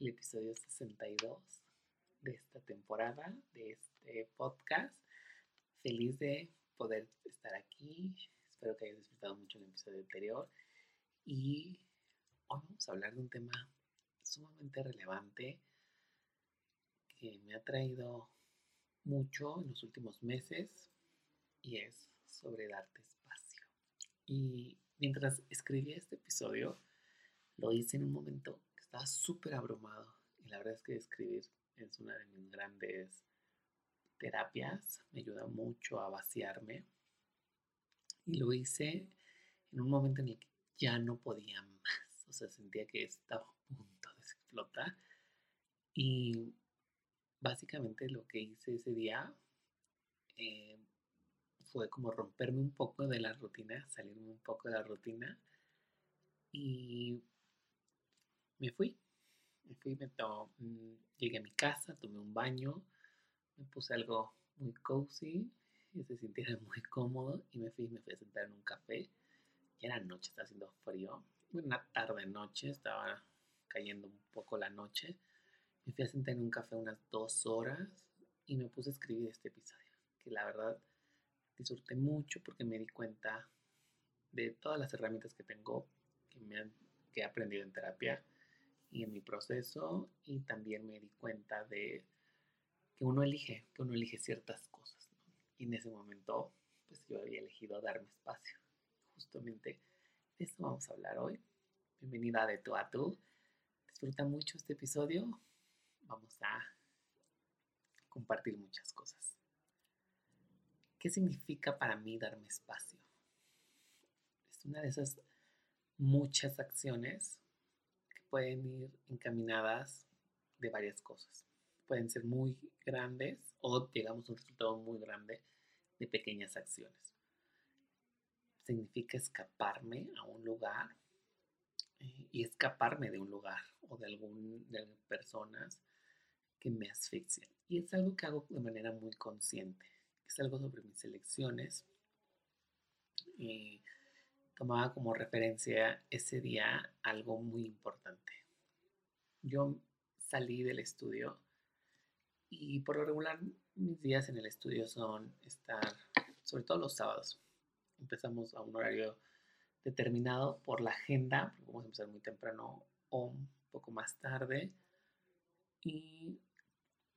el episodio 62 de esta temporada, de este podcast. Feliz de poder estar aquí. Espero que hayas disfrutado mucho el episodio anterior. Y hoy vamos a hablar de un tema sumamente relevante que me ha traído mucho en los últimos meses y es sobre darte espacio. Y mientras escribía este episodio, lo hice en un momento estaba súper abrumado. Y la verdad es que escribir es una de mis grandes terapias. Me ayuda mucho a vaciarme. Y lo hice en un momento en el que ya no podía más. O sea, sentía que estaba a punto de explotar. Y básicamente lo que hice ese día eh, fue como romperme un poco de la rutina, salirme un poco de la rutina y me fui. Me fui, me mm, llegué a mi casa, tomé un baño, me puse algo muy cozy y se sintiera muy cómodo y me fui, me fui a sentar en un café. Ya era noche, estaba haciendo frío, una tarde noche, estaba cayendo un poco la noche. Me fui a sentar en un café unas dos horas y me puse a escribir este episodio, que la verdad disfruté mucho porque me di cuenta de todas las herramientas que tengo, que, me han, que he aprendido en terapia y en mi proceso, y también me di cuenta de que uno elige, que uno elige ciertas cosas. Y en ese momento, pues yo había elegido darme espacio. Justamente de eso vamos a hablar hoy. Bienvenida de tu a tú. Disfruta mucho este episodio. Vamos a compartir muchas cosas. ¿Qué significa para mí darme espacio? Es una de esas muchas acciones pueden ir encaminadas de varias cosas. Pueden ser muy grandes o llegamos a un resultado muy grande de pequeñas acciones. Significa escaparme a un lugar eh, y escaparme de un lugar o de, algún, de personas que me asfixian. Y es algo que hago de manera muy consciente es algo sobre mis elecciones. Y tomaba como referencia ese día algo muy importante. Yo salí del estudio y por lo regular mis días en el estudio son estar, sobre todo los sábados. Empezamos a un horario determinado por la agenda, vamos a empezar muy temprano o un poco más tarde. Y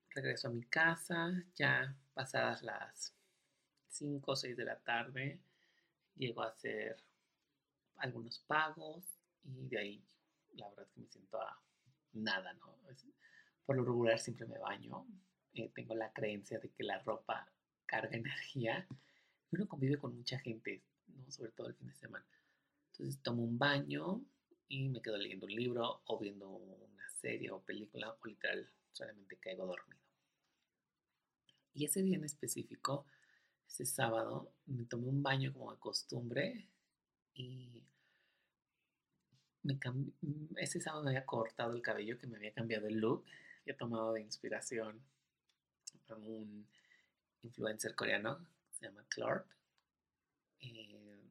regreso a mi casa, ya pasadas las 5 o 6 de la tarde, llego a hacer algunos pagos y de ahí la verdad es que me siento a nada, ¿no? por lo regular siempre me baño, eh, tengo la creencia de que la ropa carga energía y uno convive con mucha gente, ¿no? Sobre todo el fin de semana. Entonces tomo un baño y me quedo leyendo un libro o viendo una serie o película o literal solamente caigo dormido. Y ese día en específico, ese sábado, me tomé un baño como de costumbre y me ese sábado me había cortado el cabello, que me había cambiado el look. Había tomado de inspiración a un influencer coreano, se llama Clark. Eh,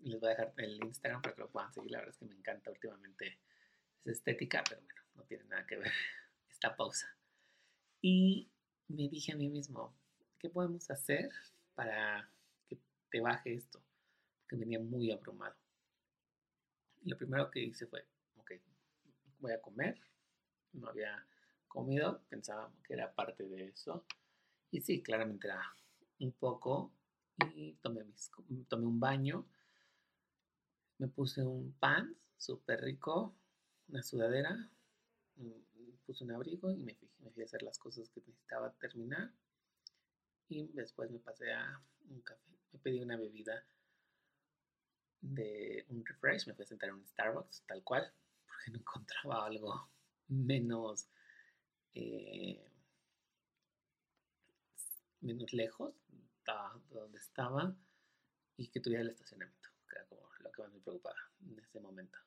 les voy a dejar el Instagram para que lo puedan seguir. La verdad es que me encanta últimamente esa estética, pero bueno, no tiene nada que ver esta pausa. Y me dije a mí mismo, ¿qué podemos hacer para que te baje esto? Porque venía muy abrumado. lo primero que hice fue, ok, voy a comer. No había comido, pensaba que era parte de eso. Y sí, claramente era un poco. Y tomé, un baño. Me puse un pan súper rico, una sudadera, puse un abrigo y me fui, me fui a hacer las cosas que necesitaba terminar. Y después me pasé a un café, me pedí una bebida de un refresh, me fui a sentar en un Starbucks, tal cual, porque no encontraba algo menos, eh, menos lejos de donde estaba y que tuviera el estacionamiento, que era como lo que más me preocupaba en ese momento.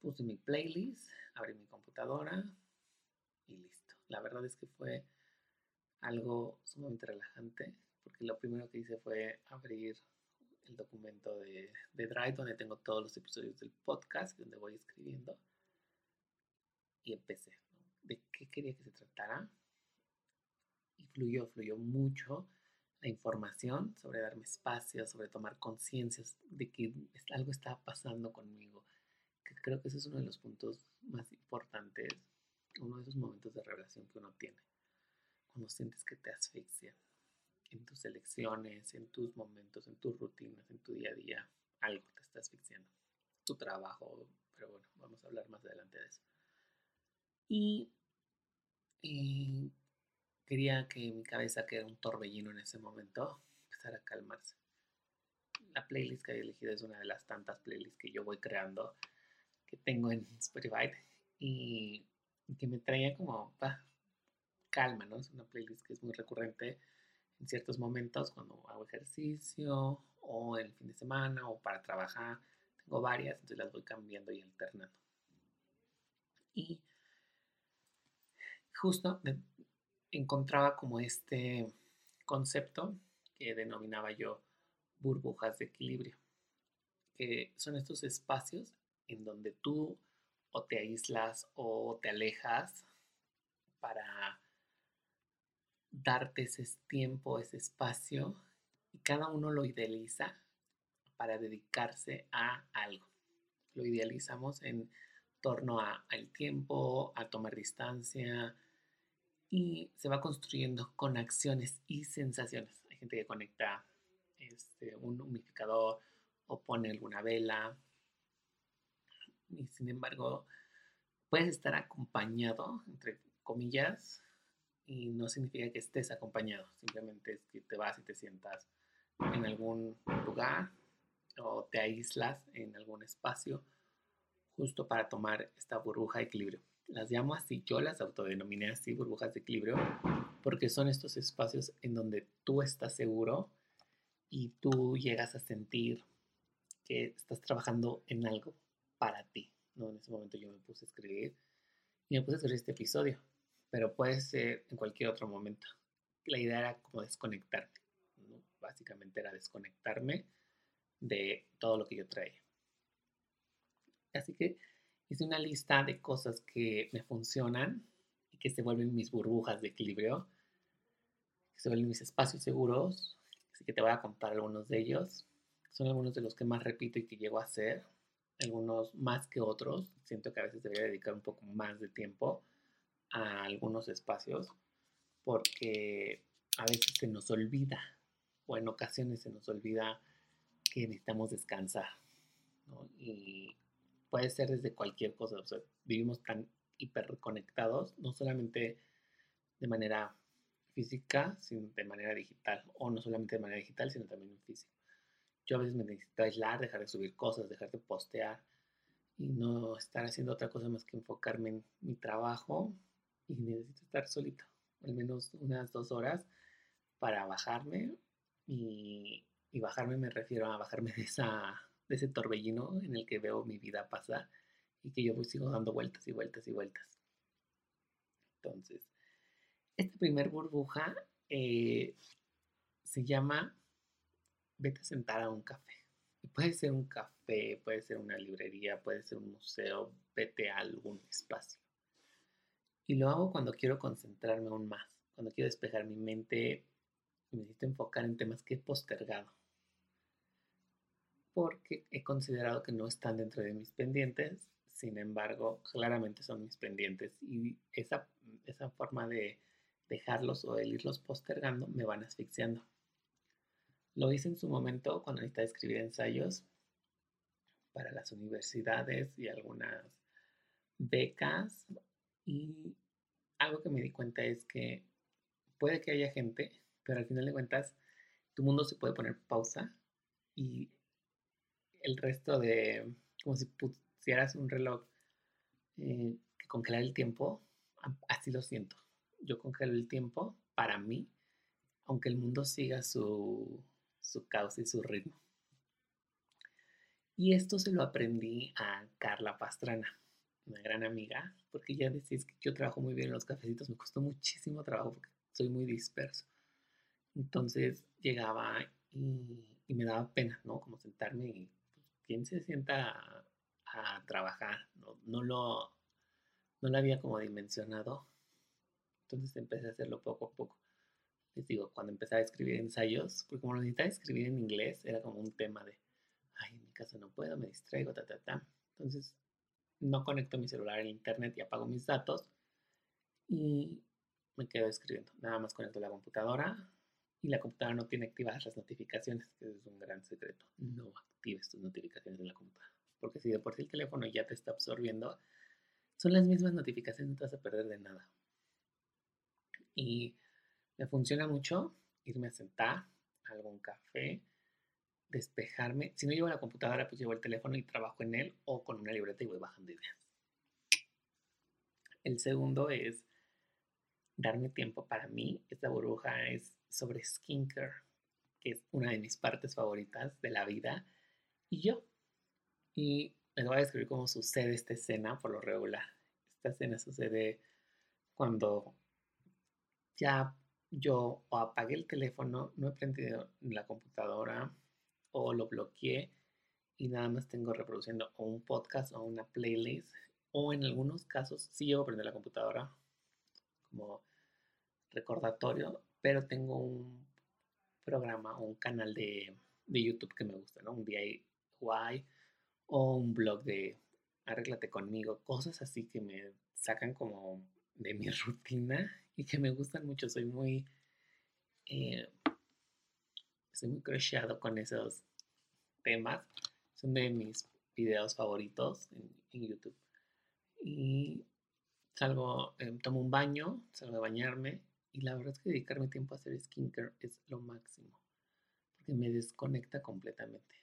Puse mi playlist, abrí mi computadora y listo. La verdad es que fue algo sumamente relajante porque lo primero que hice fue abrir el documento de, de Drive donde tengo todos los episodios del podcast, donde voy escribiendo. Y empecé, ¿De qué quería que se tratara? Y fluyó, fluyó mucho la información sobre darme espacio, sobre tomar conciencia de que algo estaba pasando conmigo. Que creo que ese es uno de los puntos más importantes, uno de esos momentos de revelación que uno tiene. Cuando sientes que te asfixia en tus elecciones, en tus momentos, en tus rutinas, en tu día a día, algo te está asfixiando. Tu trabajo, pero bueno, vamos a hablar más adelante de eso. Y, y quería que mi cabeza, que era un torbellino en ese momento, empezara a calmarse. La playlist que había elegido es una de las tantas playlists que yo voy creando, que tengo en Spotify, y, que me traía como calma, ¿no? Es una playlist que es muy recurrente en ciertos momentos cuando hago ejercicio o el fin de semana o para trabajar. Tengo varias, entonces las voy cambiando y alternando. Y justo encontraba como este concepto que denominaba yo burbujas de equilibrio, que son estos espacios en donde tú o te aíslas o te alejas para darte ese tiempo, ese espacio, y cada uno lo idealiza para dedicarse a algo. Lo idealizamos en torno al tiempo, a tomar distancia, y se va construyendo con acciones y sensaciones. Hay gente que conecta este, un humidificador o pone alguna vela. Y sin embargo, puedes estar acompañado, entre comillas, y no significa que estés acompañado. Simplemente es que te vas y te sientas en algún lugar o te aíslas en algún espacio justo para tomar esta burbuja de equilibrio. Las llamo así, yo las autodenominé así, burbujas de equilibrio, porque son estos espacios en donde tú estás seguro y tú llegas a sentir que estás trabajando en algo para ti. ¿no? En ese momento yo me puse a escribir y me puse a escribir este episodio, pero puede ser en cualquier otro momento. La idea era como desconectarme, básicamente era desconectarme de todo lo que yo traía. Así que hice una lista de cosas que me funcionan y que se vuelven mis burbujas de equilibrio, que se vuelven mis espacios seguros, así que te voy a contar algunos de ellos. Son algunos de los que más repito y que llego a hacer, algunos más que otros. Siento que a veces debería dedicar un poco más de tiempo a algunos espacios porque a veces se nos olvida o en ocasiones se nos olvida que necesitamos descansar. ¿no? Y puede ser desde cualquier cosa. Vivimos tan hiperconectados, no solamente de manera física, sino de manera digital, o no solamente de manera digital, sino también en. Yo a veces me necesito aislar, dejar de subir cosas, dejar de postear y no estar haciendo otra cosa más que enfocarme en mi trabajo y necesito estar solito, al menos unas dos horas para bajarme y, y bajarme me refiero a bajarme de esa de ese torbellino en el que veo mi vida pasar y que yo voy sigo dando vueltas y vueltas y vueltas. Entonces, esta primer burbuja eh, se llama vete a sentar a un café. Y puede ser un café, puede ser una librería, puede ser un museo, vete a algún espacio. Y lo hago cuando quiero concentrarme aún más, cuando quiero despejar mi mente y necesito enfocar en temas que he postergado porque he considerado que no están dentro de mis pendientes, sin embargo, claramente son mis pendientes y esa, esa forma de dejarlos o de irlos postergando me van asfixiando. Lo hice en su momento cuando necesitaba escribir ensayos para las universidades y algunas becas y algo que me di cuenta es que puede que haya gente, pero al final de cuentas tu mundo se puede poner pausa y el resto de, como si pusieras un reloj eh, que congelar el tiempo, así lo siento. Yo congelo el tiempo para mí, aunque el mundo siga su, su causa y su ritmo. Y esto se lo aprendí a Carla Pastrana, una gran amiga, porque ya decís que yo trabajo muy bien en los cafecitos, me costó muchísimo trabajo porque soy muy disperso. Entonces llegaba y me daba pena, ¿no? Como sentarme y quién se sienta a, trabajar, ¿no? No lo, no lo había como dimensionado. Entonces empecé a hacerlo poco a poco. Les digo, cuando empecé a escribir ensayos, porque como lo necesitaba escribir en inglés, era como un tema de, ay, en mi casa no puedo, me distraigo, ta, ta, ta. Entonces, no conecto mi celular al internet y apago mis datos y me quedo escribiendo. Nada más conecto la computadora y la computadora no tiene activadas las notificaciones, que es un gran secreto. No actives tus notificaciones en la computadora, porque si de por sí el teléfono ya te está absorbiendo, son las mismas notificaciones, no te vas a perder de nada. Y me funciona mucho irme a sentar, algún café, despejarme. Si no llevo la computadora, pues llevo el teléfono y trabajo en él o con una libreta y voy bajando ideas. El segundo es darme tiempo para mí. Esta burbuja es sobre skincare, que es una de mis partes favoritas de la vida, y yo. Y les voy a describir cómo sucede esta escena por lo regular. Esta escena sucede cuando ya yo apagué el teléfono, no he prendido la computadora o lo bloqueé y nada más tengo reproduciendo o un podcast o una playlist o en algunos casos sí llevo a prender la computadora como recordatorio, pero tengo un programa o un canal de, de, YouTube que me gusta, ¿no? Un DIY o un blog de Arréglate conmigo, cosas así que me sacan como de mi rutina y que me gustan mucho. Soy muy, eh, soy muy crocheado con esos temas. Son de mis videos favoritos en, YouTube. Y salgo, em, tomo un baño, salgo a bañarme y la verdad es que dedicarme tiempo a hacer skincare es lo máximo, porque me desconecta completamente.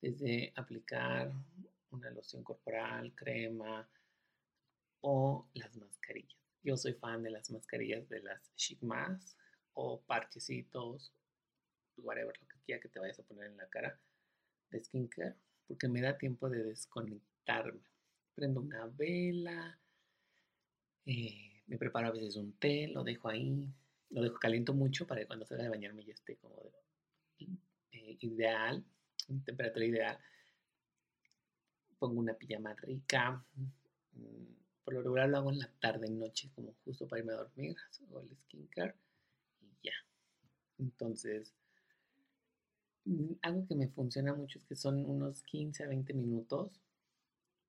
Desde aplicar una loción corporal, crema o las mascarillas. Yo soy fan de las mascarillas de las Chic Mask o parchecitos, whatever, lo que quiera que te vayas a poner en la cara de skincare, porque me da tiempo de desconectarme. Prendo una vela, eh, me preparo a veces un té, lo dejo ahí, lo dejo caliento mucho para que cuando salga de bañarme ya esté como eh, ideal, en temperatura ideal. Pongo una pijama rica. Mm, por lo regular lo hago en la tarde, noche, como justo para irme a dormir. Hago el skincare y ya. Entonces, algo que me funciona mucho es que son unos 15 a 20 minutos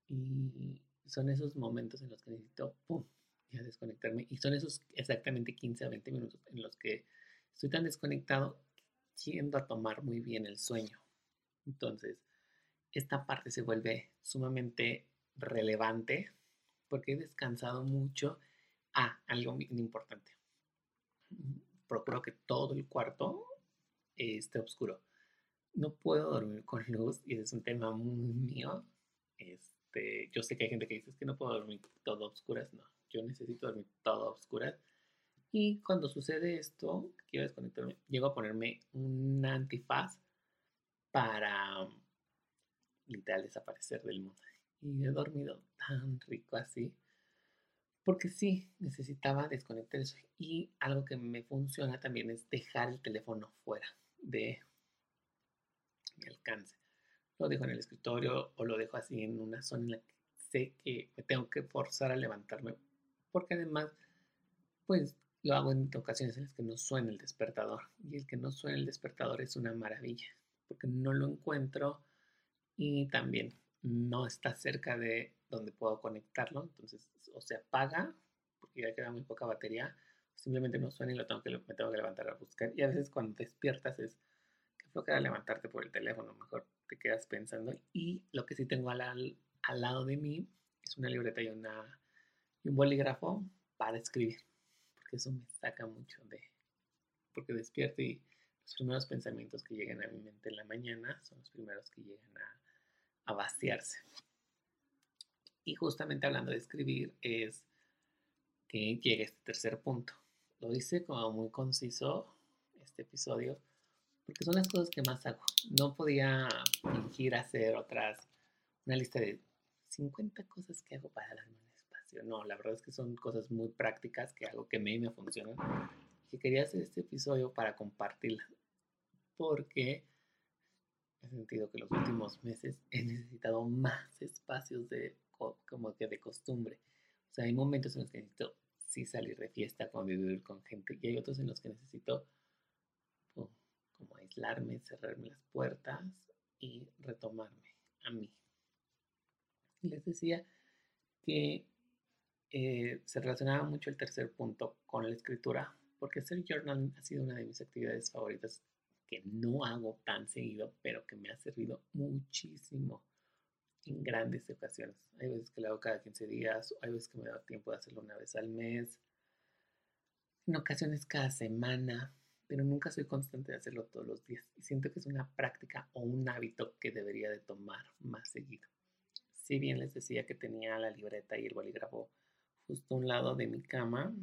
y son esos momentos en los que necesito, ¡pum!, y a desconectarme. Y son esos exactamente 15 a 20 minutos en los que estoy tan desconectado, tiendo a tomar muy bien el sueño. Entonces, esta parte se vuelve sumamente relevante porque he descansado mucho. Ah, algo muy importante. Procuro que todo el cuarto esté oscuro. No puedo dormir con luz y es un tema muy mío. Este, yo sé que hay gente que dice que no puedo dormir todo a oscuras. No, yo necesito dormir todo a oscuras. Y cuando sucede esto, quiero desconectarme, llego a ponerme un antifaz para literal desaparecer del mundo. Y he dormido tan rico así. Porque sí, necesitaba desconectar eso. Y algo que me funciona también es dejar el teléfono fuera de alcance. Lo dejo en el escritorio o lo dejo así en una zona en la que sé que me tengo que forzar a levantarme porque además, pues lo hago en ocasiones en las que no suena el despertador. Y el que no suena el despertador es una maravilla, porque no lo encuentro y también no está cerca de donde puedo conectarlo. Entonces, o se apaga, porque ya queda muy poca batería, simplemente no suena y lo tengo que, me tengo que levantar a buscar. Y a veces cuando despiertas es que queda levantarte por el teléfono, mejor te quedas pensando. Y lo que sí tengo al, al lado de mí es una libreta y una un bolígrafo para escribir, porque eso me saca mucho de, porque despierto y los primeros pensamientos que llegan a mi mente en la mañana son los primeros que llegan a, a vaciarse. Y justamente hablando de escribir es que llega este tercer punto. Lo hice como muy conciso este episodio, porque son las cosas que más hago. No podía fingir hacer otras, una lista de 50 cosas que hago para darme no, la verdad es que son cosas muy prácticas que algo que a mí me funcionan. Y quería hacer este episodio para compartirla. porque he sentido que los últimos meses he necesitado más espacios de como que de costumbre. O sea, hay momentos en los que necesito sí salir de fiesta, convivir con gente, y hay otros en los que necesito como aislarme, cerrarme las puertas y retomarme a mí. Les decía que eh, se relacionaba mucho el tercer punto con la escritura, porque hacer journaling ha sido una de mis actividades favoritas que no hago tan seguido, pero que me ha servido muchísimo en grandes ocasiones. Hay veces que lo hago cada 15 días, hay veces que me da tiempo de hacerlo una vez al mes, en ocasiones cada semana, pero nunca soy constante de hacerlo todos los días. Y siento que es una práctica o un hábito que debería de tomar más seguido. Si bien les decía que tenía la libreta y el bolígrafo justo a un lado de mi cama,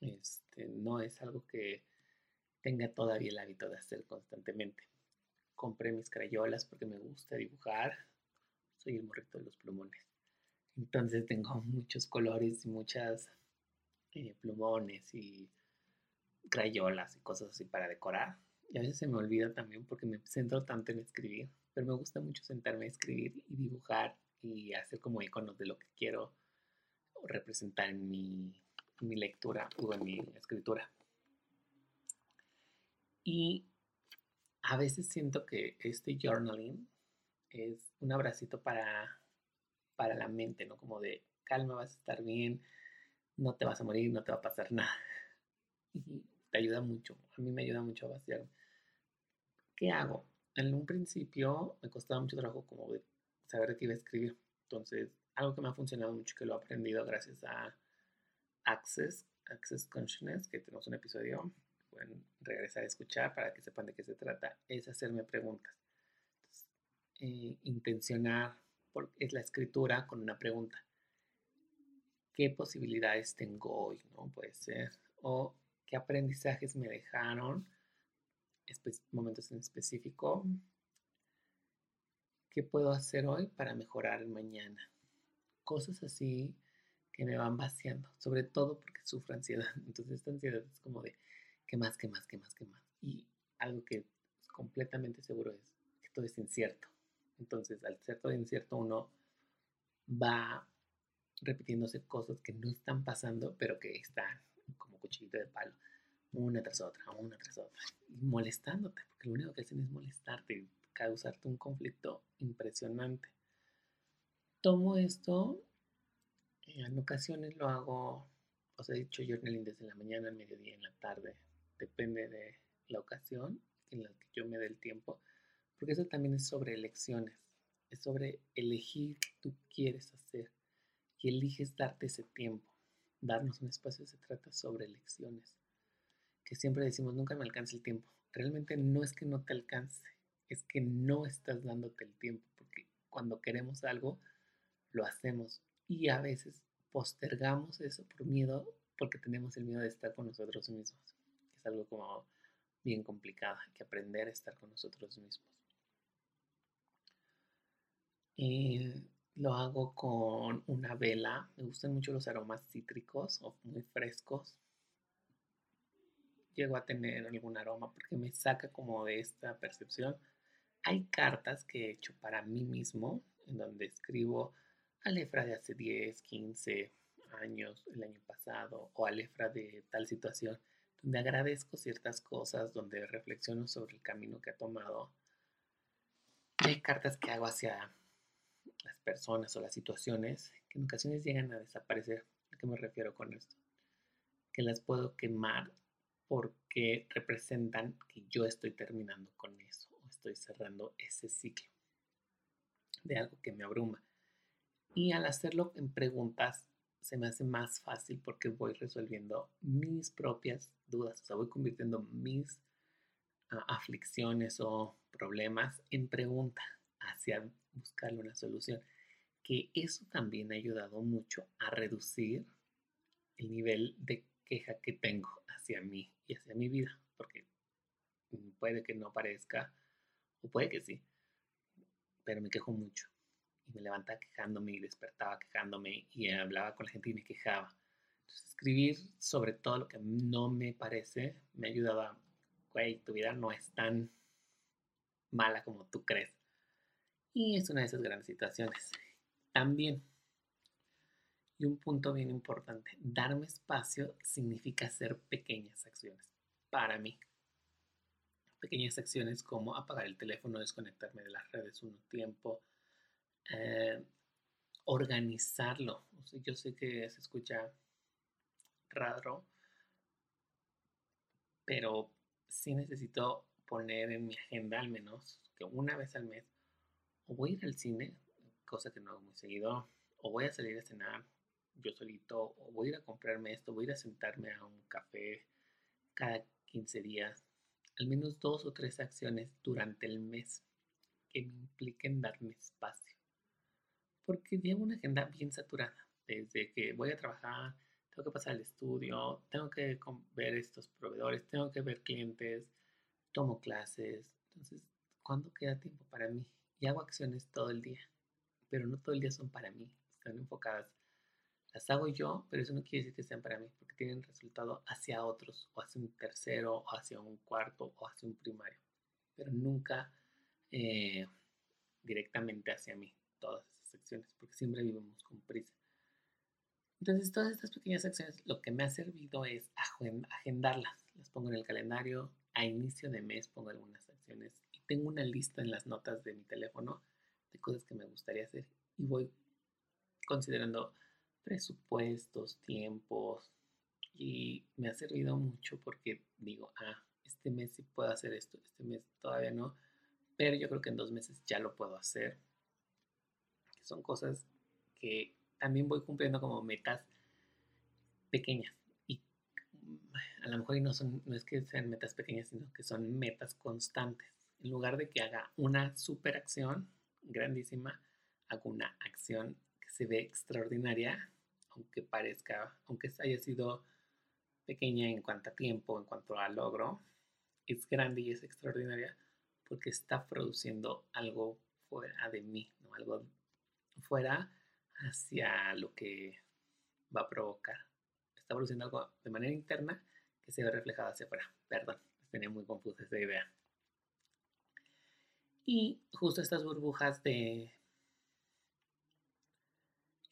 este, no es algo que tenga todavía el hábito de hacer constantemente. Compré mis crayolas porque me gusta dibujar. Soy el morrito de los plumones. Entonces tengo muchos colores y muchas eh, plumones y crayolas y cosas así para decorar. Y a veces se me olvida también porque me centro tanto en escribir. Pero me gusta mucho sentarme a escribir y dibujar y hacer como iconos de lo que quiero representar en mi, mi lectura o en mi escritura. Y a veces siento que este journaling es un abracito para, para la mente, ¿no? Como de calma, vas a estar bien, no te vas a morir, no te va a pasar nada. Y te ayuda mucho, a mí me ayuda mucho a vaciar. ¿Qué hago? En un principio me costaba mucho trabajo como de saber qué iba a escribir. Entonces, algo que me ha funcionado mucho, que lo he aprendido gracias a Access, Access Consciousness, que tenemos un episodio pueden regresar a escuchar para que sepan de qué se trata, es hacerme preguntas. Eh, intencionar es la escritura con una pregunta. ¿Qué posibilidades tengo hoy? ¿no? Puede ser. O qué aprendizajes me dejaron, momentos en específico. ¿Qué puedo hacer hoy para mejorar mañana? Cosas así que me van vaciando, sobre todo porque sufro ansiedad. Entonces esta ansiedad es como de, ¿qué más, qué más, qué más, qué más? Y algo que es completamente seguro es que todo es incierto. Entonces, al ser todo incierto, uno va repitiéndose cosas que no están pasando, pero que están cuchillito de palo, una tras otra, una tras otra, y molestándote, porque lo único que hacen es molestarte causarte un conflicto impresionante. Tomo esto, en ocasiones lo hago, os he dicho journaling desde la mañana, al mediodía, en la tarde, depende de la ocasión en la que yo me dé el tiempo, porque eso también es sobre elecciones, es sobre elegir qué tú quieres hacer y eliges darte ese tiempo. Darnos un espacio se trata sobre elecciones, que siempre decimos, nunca me alcanza el tiempo. Realmente no es que no te alcance, es que no estás dándote el tiempo, porque cuando queremos algo, lo hacemos y a veces postergamos eso por miedo, porque tenemos el miedo de estar con nosotros mismos es algo como bien complicado, hay que aprender a estar con nosotros mismos. Y lo hago con una vela, me gustan mucho los aromas cítricos o muy frescos. Llego a tener algún aroma porque me saca como de esta percepción. Hay cartas que he hecho para mí mismo, en donde escribo a Lefra de hace 10, 15 años, el año pasado, o a Lefra de tal situación donde agradezco ciertas cosas, donde reflexiono sobre el camino que he tomado. hay cartas que hago hacia las personas o las situaciones que en ocasiones llegan a desaparecer. ¿A qué me refiero con esto? Que las puedo quemar porque representan que yo estoy terminando con eso o estoy cerrando ese ciclo de algo que me abruma. Y al hacerlo en preguntas se me hace más fácil porque voy resolviendo mis propias dudas, o sea, voy convirtiendo mis ah, aflicciones o problemas en pregunta hacia buscarle una solución. Que eso también ha ayudado mucho a reducir el nivel de queja que tengo hacia mí y hacia mi vida, porque puede que no parezca, o puede que sí, pero me quejo mucho y me levantaba quejándome y despertaba quejándome y hablaba con la gente y me quejaba. Entonces, escribir sobre todo lo que no me parece me ha ayudado a, güey, tu vida no es tan mala como tú crees. Y es una de esas grandes situaciones. También, y un punto bien importante, darme espacio significa hacer pequeñas acciones para mí. Pequeñas acciones como apagar el teléfono, desconectarme de las redes un tiempo, eh, organizarlo. yo sé que se escucha raro, pero sí necesito poner en mi agenda al menos que una vez al mes voy a ir al cine, cosa que no hago muy seguido, o voy a salir a cenar yo solito, o voy a ir a comprarme esto, voy a ir a sentarme a un café cada 15 días, al menos dos o tres acciones durante el mes que me impliquen darme espacio. Porque llevo una agenda bien saturada, desde que voy a trabajar, tengo que pasar al estudio, tengo que ver estos proveedores, tengo que ver clientes, tomo clases. Entonces, ¿cuándo queda tiempo para mí? Y hago acciones todo el día, pero no todo el día son para mí, están enfocadas. Las hago yo, pero eso no quiere decir que sean para mí, porque tienen resultado hacia otros, o hacia un tercero, o hacia un cuarto, o hacia un primario, pero nunca eh, directamente hacia mí, todas esas acciones, porque siempre vivimos con prisa. Entonces, todas estas pequeñas acciones lo que me ha servido es agendarlas. Las pongo en el calendario, a inicio de mes pongo algunas acciones tengo una lista en las notas de mi teléfono de cosas que me gustaría hacer y voy considerando presupuestos, tiempos y me ha servido mucho porque digo, ah, este mes sí puedo hacer esto, este mes todavía no, pero yo creo que en dos meses ya lo puedo hacer. Son cosas que también voy cumpliendo como metas pequeñas. Y a lo mejor no, son, no es que sean metas pequeñas, sino que son metas constantes. En lugar de que haga una super acción grandísima, hago una acción que se ve extraordinaria, aunque parezca, aunque haya sido pequeña en cuanto a tiempo, en cuanto a logro, es grande y es extraordinaria porque está produciendo algo fuera de mí, ¿no? algo fuera hacia lo que va a provocar. Está produciendo algo de manera interna que se ve reflejado hacia afuera. Perdón, tenía muy confusa esa idea. Y justo estas burbujas de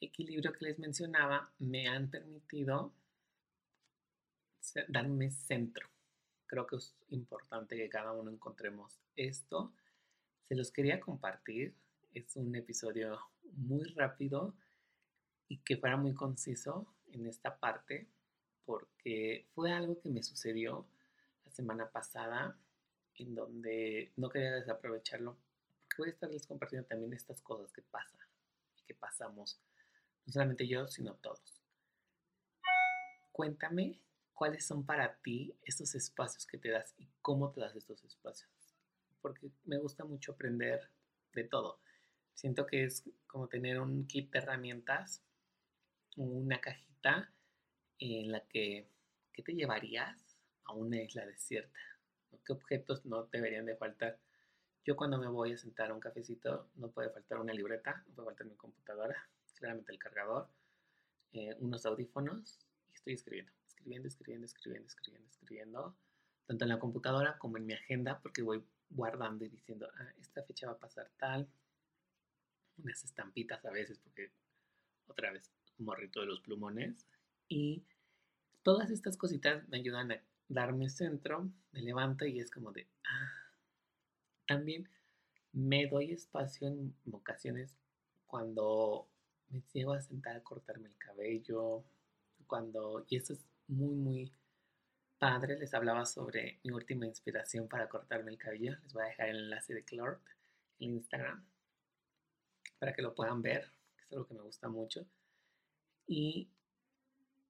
equilibrio que les mencionaba me han permitido darme centro. Creo que es importante que cada uno encontremos esto. Se los quería compartir. Es un episodio muy rápido y que fuera muy conciso en esta parte porque fue algo que me sucedió la semana pasada donde no quería desaprovecharlo voy a estarles compartiendo también estas cosas que pasan y que pasamos, no solamente yo, sino todos. Cuéntame cuáles son para ti estos espacios que te das y cómo te das estos espacios, porque me gusta mucho aprender de todo. Siento que es como tener un kit de herramientas, una cajita en la que, ¿qué te llevarías a una isla desierta? ¿Qué objetos no deberían de faltar? Yo cuando me voy a sentar a un cafecito no puede faltar una libreta, no puede faltar mi computadora, claramente el cargador, eh, unos audífonos y estoy escribiendo, escribiendo, escribiendo, escribiendo, escribiendo, escribiendo, tanto en la computadora como en mi agenda porque voy guardando y diciendo, ah, esta fecha va a pasar tal, unas estampitas a veces, porque otra vez, morrito de los plumones. Y todas estas cositas me ayudan a darme centro, me levanto y es como de, ah. También me doy espacio en ocasiones cuando me llego a sentar a cortarme el cabello, cuando, y eso es muy, muy padre, les hablaba sobre mi última inspiración para cortarme el cabello, les voy a dejar el enlace de Clort en Instagram para que lo puedan ver, que es algo que me gusta mucho. Y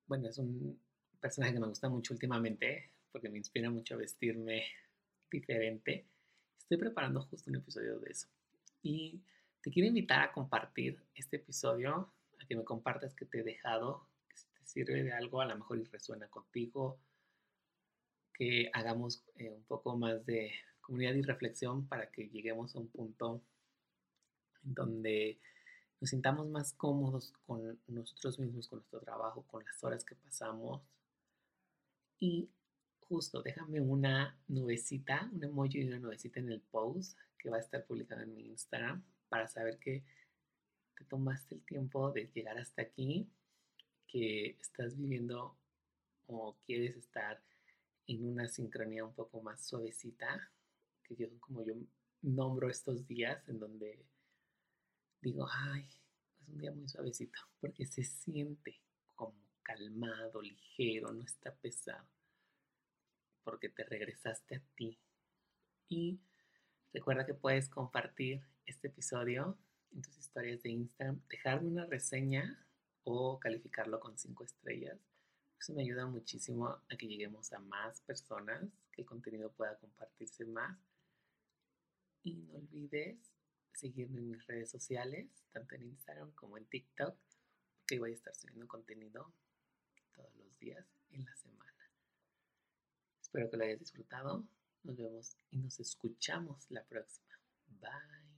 bueno, es un personaje que me gusta mucho últimamente porque me inspira mucho a vestirme diferente. Estoy preparando justo un episodio de eso. Y te quiero invitar a compartir este episodio, a que me compartas que te he dejado, que si te sirve de algo, a lo mejor y resuena contigo, que hagamos eh, un poco más de comunidad y reflexión para que lleguemos a un punto donde nos sintamos más cómodos con nosotros mismos, con nuestro trabajo, con las horas que pasamos. Y justo, déjame una nubecita, un emoji y una nubecita en el post que va a estar publicado en mi Instagram para saber que te tomaste el tiempo de llegar hasta aquí, que estás viviendo o quieres estar en una sincronía un poco más suavecita, que yo como yo nombro estos días en donde digo, ay, es un día muy suavecito, porque se siente calmado, ligero, no está pesado, porque te regresaste a ti. Y recuerda que puedes compartir este episodio en tus historias de Instagram, dejarme una reseña o calificarlo con cinco estrellas. Eso me ayuda muchísimo a que lleguemos a más personas, que el contenido pueda compartirse más. Y no olvides seguirme en mis redes sociales, tanto en Instagram como en TikTok, porque voy a estar subiendo contenido días en la semana. Espero que lo hayas disfrutado. Nos vemos y nos escuchamos la próxima. Bye.